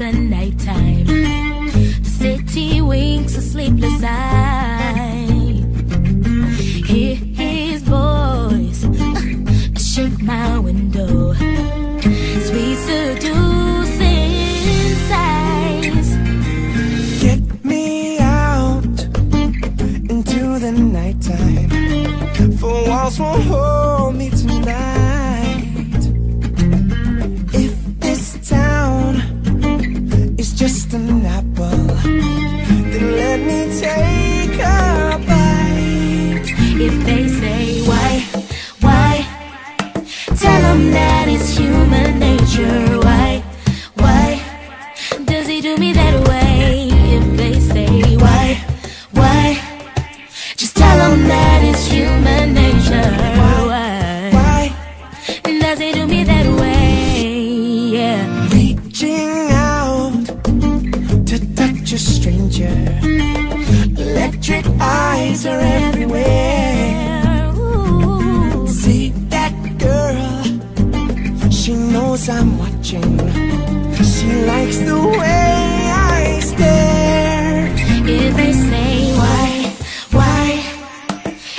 the nighttime. The city winks a sleepless eye. else won't hold Cause they do me that way, yeah. Reaching out to touch a stranger. Electric eyes are everywhere. Ooh. See that girl, she knows I'm watching. She likes the way I stare. If they say why, why,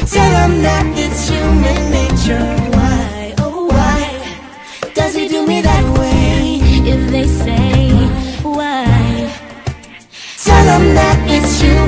tell them that it's human nature. they say. Why? Tell them that it's you.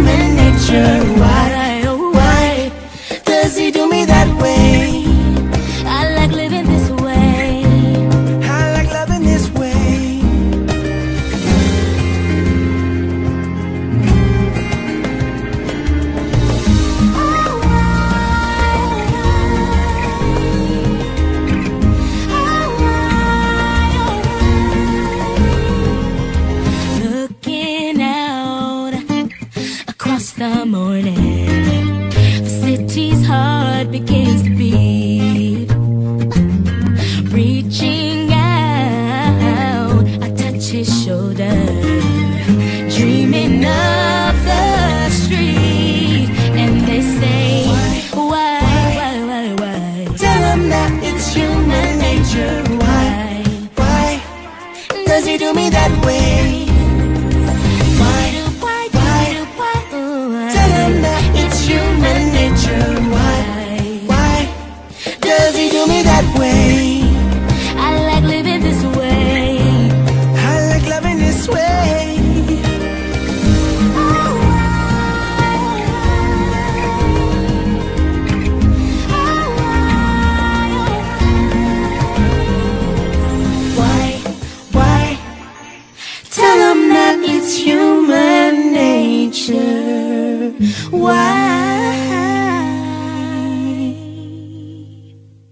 what became Why?